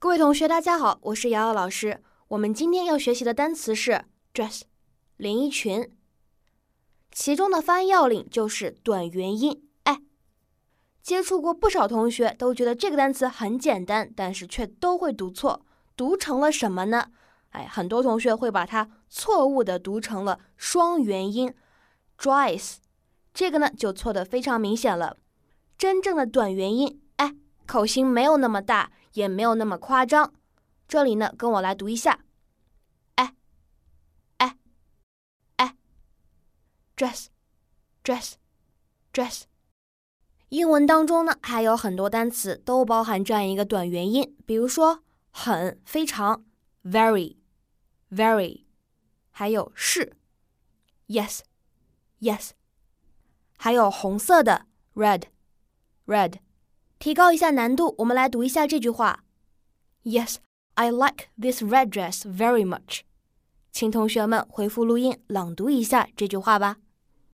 各位同学，大家好，我是瑶瑶老师。我们今天要学习的单词是 dress，连衣裙。其中的发音要领就是短元音 i。接触过不少同学都觉得这个单词很简单，但是却都会读错，读成了什么呢？哎，很多同学会把它错误的读成了双元音 dress，这个呢就错的非常明显了。真正的短元音哎，口型没有那么大。也没有那么夸张，这里呢，跟我来读一下，哎，哎，哎，dress，dress，dress。英文当中呢，还有很多单词都包含这样一个短元音，比如说很、非常，very，very，还有是，yes，yes，还有红色的，red，red。提高一下难度，我们来读一下这句话。Yes, I like this red dress very much。请同学们回复录音朗读一下这句话吧。